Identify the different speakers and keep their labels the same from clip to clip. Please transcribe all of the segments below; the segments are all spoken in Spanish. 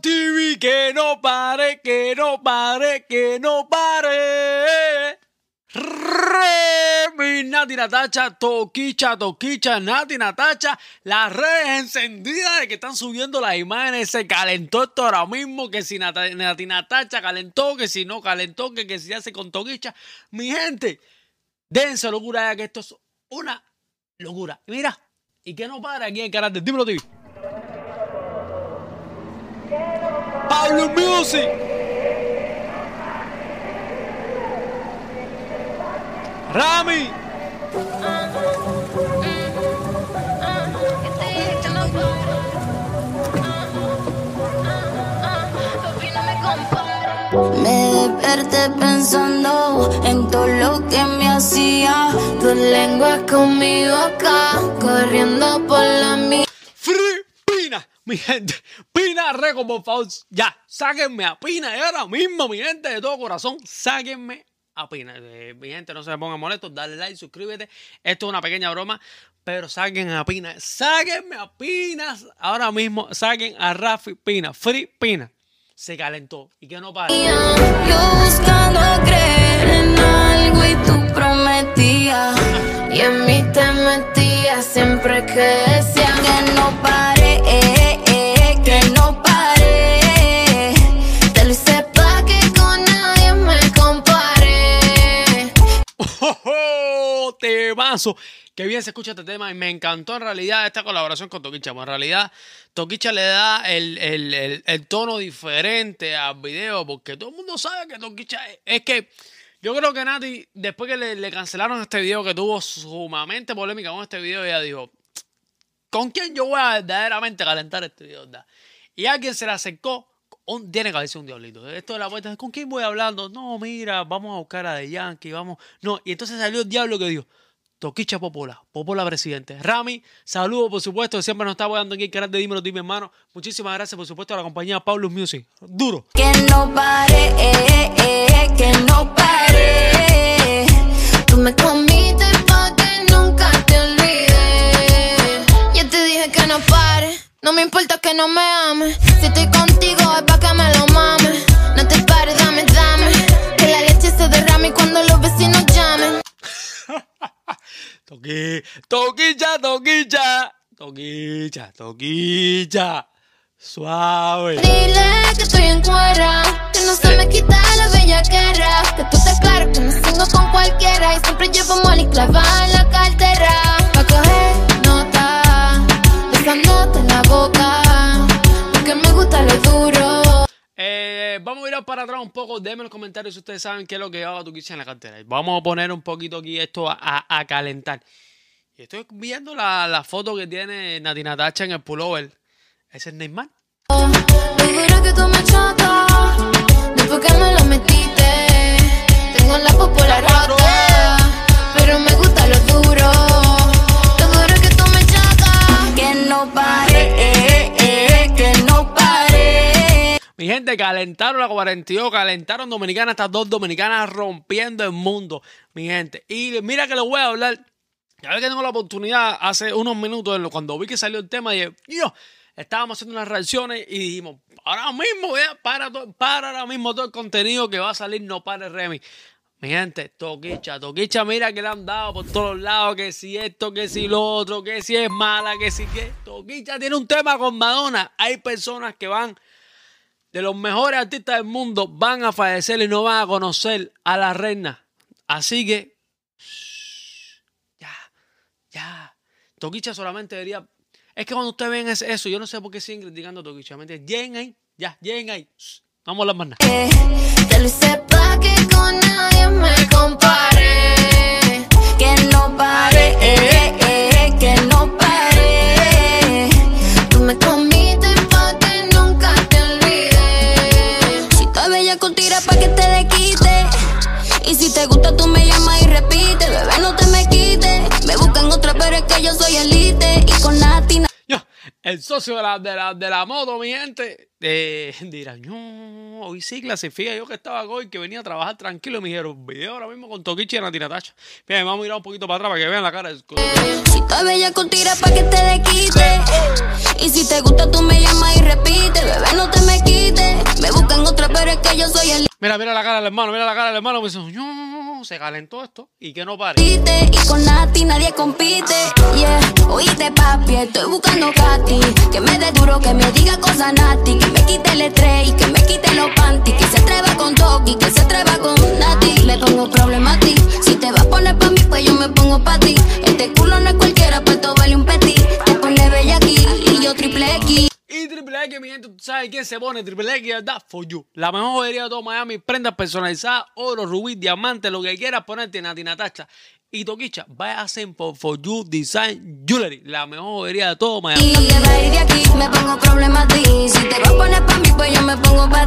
Speaker 1: TV, que no pare, que no pare, que no pare. Re, mi Nati Natacha, Toquicha, Toquicha, Nati Natacha, las redes encendidas de que están subiendo las imágenes, se calentó esto ahora mismo, que si Nati, Natacha calentó, que si no calentó, que, que si hace con Toquicha. Mi gente, dense locura ya que esto es una locura. Mira, y que no para aquí en el canal de TV. Pablo Music. Rami.
Speaker 2: Me desperté pensando en todo lo que me hacía. Tu lengua conmigo acá, corriendo por la mía.
Speaker 1: Mi gente. Pina Record, por favor. Ya, sáquenme a Pina. Y ahora mismo, mi gente, de todo corazón, sáquenme a Pina. Eh, mi gente, no se me pongan molestos. Dale like, suscríbete. Esto es una pequeña broma. Pero saquen a Pina. Sáquenme a Pina. Ahora mismo, saquen a Rafi Pina. Free Pina. Se calentó. Y que no pare.
Speaker 2: Yo buscando creer en algo y tú prometías. Y en mí te metías siempre que decía
Speaker 1: Temazo. Qué bien se escucha este tema y me encantó en realidad esta colaboración con Toquicha. En realidad, Toquicha le da el, el- el- tono diferente al video porque todo el mundo sabe que Toquicha es, que yo creo que Nati, después que le, le cancelaron este video que tuvo sumamente polémica con este video, ella dijo, ¿con quién yo voy a verdaderamente calentar este video? verdad?". Y alguien se le acercó, un- tiene que haberse un diablito. Esto de la vuelta, ¿con quién voy hablando? No, mira, vamos a buscar a The Yankee, vamos. No, y entonces salió el diablo que dijo, Toquicha Popola, Popola presidente. Rami, saludos por supuesto, siempre nos está apoyando aquí el canal de Dímelo Dime, hermano. Muchísimas gracias por supuesto a la compañía Paulus Music. Duro.
Speaker 2: Que no pare, eh, eh, que no pare. Tú me comiste pa' que nunca te olvide. Yo te dije que no pare, no me importa que no me ames. Si estoy contigo
Speaker 1: Toqui, toquicha, toquicha. Toquicha, toquicha. Suave.
Speaker 2: Dile que estoy en cuera, que no se me quita la bellaquera. Que tú te claro que me sigo con cualquiera y siempre llevo money clavada
Speaker 1: Eh, para atrás un poco. Déjenme en los comentarios si ustedes saben qué es lo que llevaba Toquicha en la cartera. Vamos a poner un poquito aquí esto a, a- a calentar. Y estoy viendo la, la foto que tiene Nati Natacha en el pullover. Ese es Neymar.
Speaker 2: Lo duro que tú me chatas, después que me lo metiste. Tengo la popola rota, pero me gusta lo duro. Que tú me que no pare,
Speaker 1: Mi gente, calentaron la 42, calentaron Dominicana, estas dos dominicanas rompiendo el mundo, mi gente. Y mira que les voy a hablar, ya vez que tengo la oportunidad, hace unos minutos, cuando vi que salió el tema, dije, yo, estábamos haciendo unas reacciones y dijimos, ahora mismo, vea, para, para ahora mismo todo el contenido que va a salir, no para Remy. Mi gente, Toquicha, Toquicha, mira que le han dado por todos lados, que si esto, que si lo otro, que si es mala, que si que. Toquicha tiene un tema con Madonna. Hay personas que van de los mejores artistas del mundo van a fallecer y no van a conocer a la reina. Así que, ya, ya. Toquicha solamente debería. Es que cuando ustedes ven es- eso, yo no sé por qué siguen criticando a Toquicha. ¿me entiendes? Lleguen ahí, ya, lleguen ahí. Vamos a hablar más nada.
Speaker 2: Que con nadie me compare. Que no
Speaker 1: el socio de la, de la, de la moto, mi gente, eh, dirán, no, hoy sí clasifica. Yo que estaba hoy, que venía a trabajar tranquilo, me dijeron, video ahora mismo con Toquichi y Natina Tacha. Miren, vamos a mirar un poquito para atrás para que vean la cara. Del...
Speaker 2: Si tú bella con tira para que te le quite. Y si te gusta, tú me llamas y repite, bebé, no te me quites. Me buscan otra, pero es que yo soy el.
Speaker 1: Mira, mira la cara del hermano, mira la cara del hermano, me dicen, no se calentó esto. Y que no pare.
Speaker 3: Y con Nati nadie compite. Yeah, oíste papi, estoy buscando Katy. Que me dé duro, que me diga cosas Nati. Que me quite el estrés y que me quite los panties. Que se atreva con Toki, que se atreva con Nati. Me pongo problemático. Si te vas a poner pa' mí, pues yo me pongo pa' ti. Este culo no es
Speaker 1: Sabes quién se pone. Triple X, ¿verdad? For you. La mejor joyería de todo Miami. Prendas personalizadas, oro, rubí, diamante, lo que quieras ponerte, Nati Natacha. Y Toquicha, vaya a por For You Design Jewelry. La mejor joyería de todo Miami.
Speaker 3: Ir de aquí, me pongo problemático. Si te vas a poner pa' mí, pues yo me pongo pa'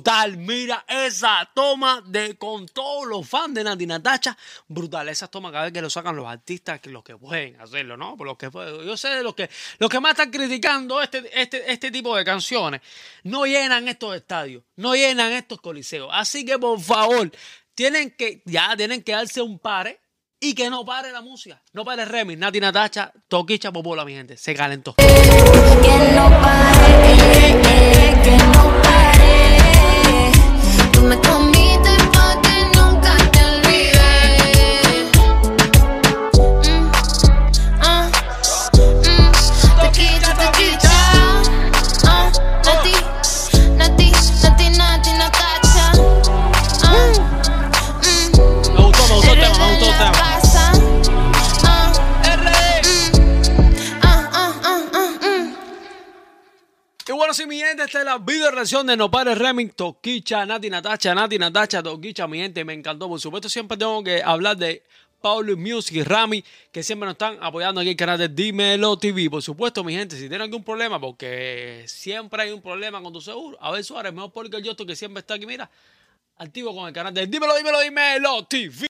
Speaker 1: Brutal, mira esa toma de con todos los fans de Nati Natacha. Brutal, esas tomas cada vez que lo sacan los artistas, que los que pueden hacerlo, ¿no? Por los que yo sé de los que los que más están criticando este, este, este tipo de canciones. No llenan estos estadios, no llenan estos coliseos. Así que por favor, tienen que, ya tienen que darse un pare y que no pare la música. No pare el remix. Nati Natacha, Toquicha Popola, mi gente. Se calentó.
Speaker 3: Que no pare. Que
Speaker 1: Y bueno, sí, mi gente, esta es la video reacción de No Pares Remix, Toquicha, Nati Natacha, Nati Natacha, Toquicha, mi gente, me encantó. Por supuesto, siempre tengo que hablar de Paulo Music y Rami, que siempre nos están apoyando aquí en el canal de Dímelo TV. Por supuesto, mi gente, si tienen algún problema, porque siempre hay un problema con tu seguro, a ver, Suárez, mejor porque yo, que siempre está aquí, mira, activo con el canal de Dímelo, Dímelo, Dímelo TV.